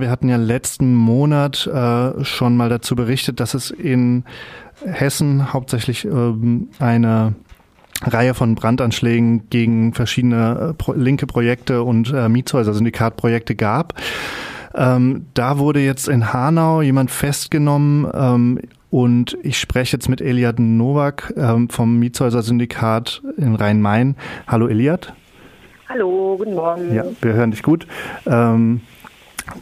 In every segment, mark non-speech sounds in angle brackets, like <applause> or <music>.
Wir hatten ja letzten Monat äh, schon mal dazu berichtet, dass es in Hessen hauptsächlich ähm, eine Reihe von Brandanschlägen gegen verschiedene äh, linke Projekte und äh, Mietshäuser-Syndikatprojekte gab. Ähm, da wurde jetzt in Hanau jemand festgenommen ähm, und ich spreche jetzt mit Eliad Nowak ähm, vom Mietshäuser-Syndikat in Rhein-Main. Hallo Eliad. Hallo, guten Morgen. Ja, wir hören dich gut. Ähm,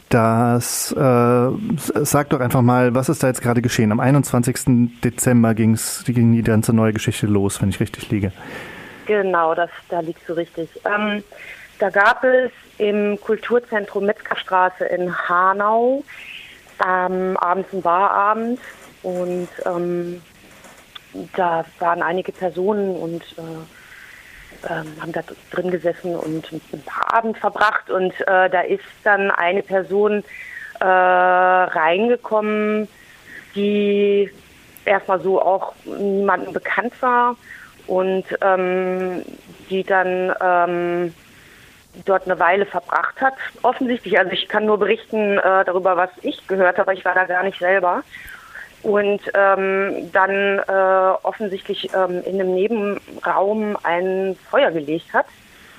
das äh, sag doch einfach mal, was ist da jetzt gerade geschehen? Am 21. Dezember ging's, ging die ganze neue Geschichte los, wenn ich richtig liege. Genau, das, da liegst du richtig. Ähm, da gab es im Kulturzentrum Metzgerstraße in Hanau ähm, abends einen Barabend und ähm, da waren einige Personen und äh, ähm, haben da drin gesessen und einen Abend verbracht und äh, da ist dann eine Person äh, reingekommen, die erstmal so auch niemandem bekannt war und ähm, die dann ähm, dort eine Weile verbracht hat, offensichtlich. Also ich kann nur berichten äh, darüber, was ich gehört habe, ich war da gar nicht selber. Und ähm, dann äh, offensichtlich ähm, in einem Nebenraum ein Feuer gelegt hat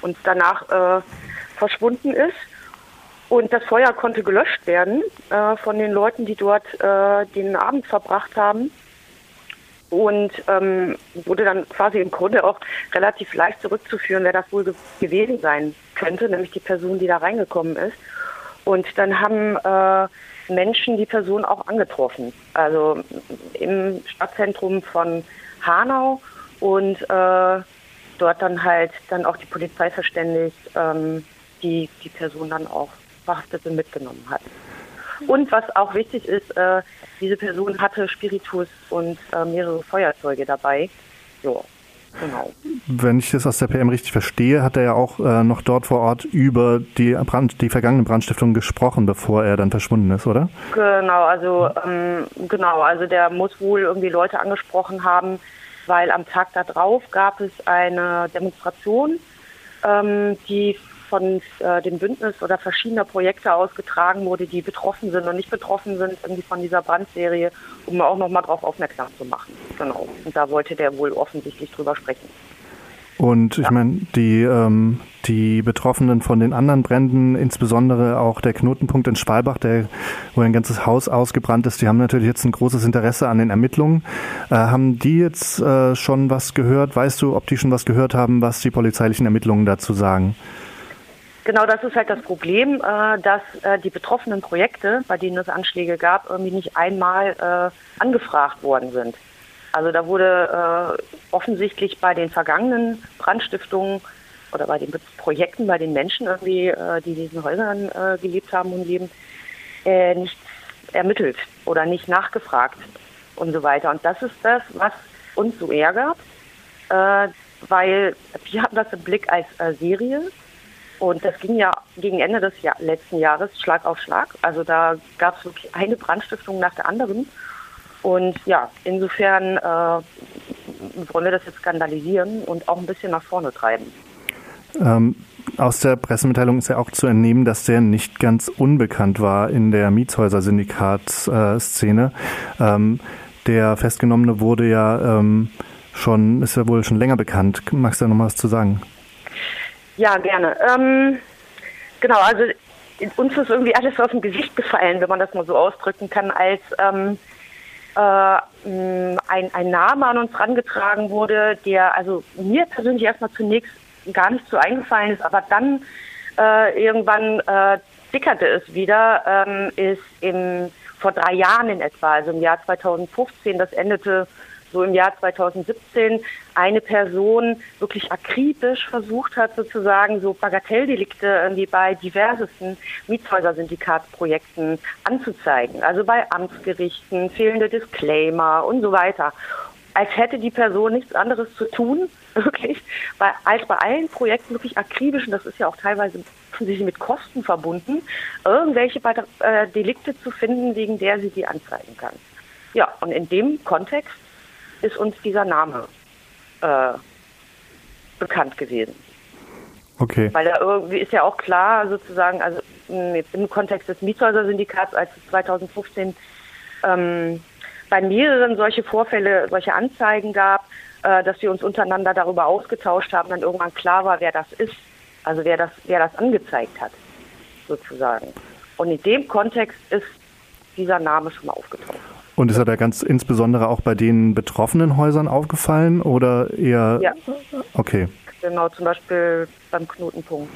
und danach äh, verschwunden ist. Und das Feuer konnte gelöscht werden äh, von den Leuten, die dort äh, den Abend verbracht haben und ähm, wurde dann quasi im Grunde auch relativ leicht zurückzuführen, wer das wohl ge gewesen sein könnte, nämlich die Person, die da reingekommen ist. Und dann haben äh, Menschen die Person auch angetroffen, also im Stadtzentrum von Hanau und äh, dort dann halt dann auch die Polizei verständigt, ähm, die die Person dann auch verhaftete mitgenommen hat. Und was auch wichtig ist, äh, diese Person hatte Spiritus und äh, mehrere Feuerzeuge dabei. So, genau. Wenn ich das aus der PM richtig verstehe, hat er ja auch äh, noch dort vor Ort über die, Brand, die vergangene Brandstiftung gesprochen, bevor er dann verschwunden ist, oder? Genau, also ähm, genau, also der muss wohl irgendwie Leute angesprochen haben, weil am Tag darauf gab es eine Demonstration, ähm, die von äh, dem Bündnis oder verschiedener Projekte ausgetragen wurde, die betroffen sind und nicht betroffen sind irgendwie von dieser Brandserie, um auch nochmal darauf aufmerksam zu machen. Genau. Und da wollte der wohl offensichtlich drüber sprechen. Und ich ja. meine, die, ähm, die Betroffenen von den anderen Bränden, insbesondere auch der Knotenpunkt in Schwalbach, der, wo ein ganzes Haus ausgebrannt ist, die haben natürlich jetzt ein großes Interesse an den Ermittlungen. Äh, haben die jetzt äh, schon was gehört? Weißt du, ob die schon was gehört haben, was die polizeilichen Ermittlungen dazu sagen? Genau, das ist halt das Problem, äh, dass äh, die betroffenen Projekte, bei denen es Anschläge gab, irgendwie nicht einmal äh, angefragt worden sind. Also da wurde äh, offensichtlich bei den vergangenen Brandstiftungen oder bei den Projekten, bei den Menschen irgendwie, äh, die in diesen Häusern äh, gelebt haben und leben, nichts ermittelt oder nicht nachgefragt und so weiter. Und das ist das, was uns so ärgert, weil wir haben das im Blick als Serie und das ging ja gegen Ende des Jahr, letzten Jahres Schlag auf Schlag. Also da gab es wirklich eine Brandstiftung nach der anderen. Und ja, insofern äh, wollen wir das jetzt skandalisieren und auch ein bisschen nach vorne treiben. Ähm, aus der Pressemitteilung ist ja auch zu entnehmen, dass der nicht ganz unbekannt war in der Mietshäuser-Syndikat-Szene. Ähm, der Festgenommene wurde ja ähm, schon, ist ja wohl schon länger bekannt. Magst du da noch mal was zu sagen? Ja, gerne. Ähm, genau, also uns ist irgendwie alles auf dem Gesicht gefallen, wenn man das mal so ausdrücken kann, als ähm, äh, ein, ein Name an uns rangetragen wurde, der also mir persönlich erstmal zunächst gar nicht so eingefallen ist, aber dann äh, irgendwann äh, dickerte es wieder, ähm, ist im, vor drei Jahren in etwa, also im Jahr 2015, das endete so im Jahr 2017 eine Person wirklich akribisch versucht hat, sozusagen so Bagatelldelikte irgendwie bei diversesten Mietshäuser-Syndikatprojekten anzuzeigen. Also bei Amtsgerichten, fehlende Disclaimer und so weiter. Als hätte die Person nichts anderes zu tun, <laughs> wirklich, bei, als bei allen Projekten wirklich akribisch, und das ist ja auch teilweise sich mit Kosten verbunden, irgendwelche äh, Delikte zu finden, wegen der sie die anzeigen kann. Ja, und in dem Kontext ist uns dieser Name äh, bekannt gewesen. Okay. Weil da irgendwie ist ja auch klar, sozusagen, also jetzt im Kontext des Mietshäuser-Syndikats, als es 2015 ähm, bei mehreren solche Vorfälle, solche Anzeigen gab, äh, dass wir uns untereinander darüber ausgetauscht haben, dann irgendwann klar war, wer das ist, also wer das, wer das angezeigt hat, sozusagen. Und in dem Kontext ist dieser Name schon mal aufgetaucht. Und ist er da ganz insbesondere auch bei den betroffenen Häusern aufgefallen oder eher? Ja. Okay. Genau, zum Beispiel beim Knotenpunkt.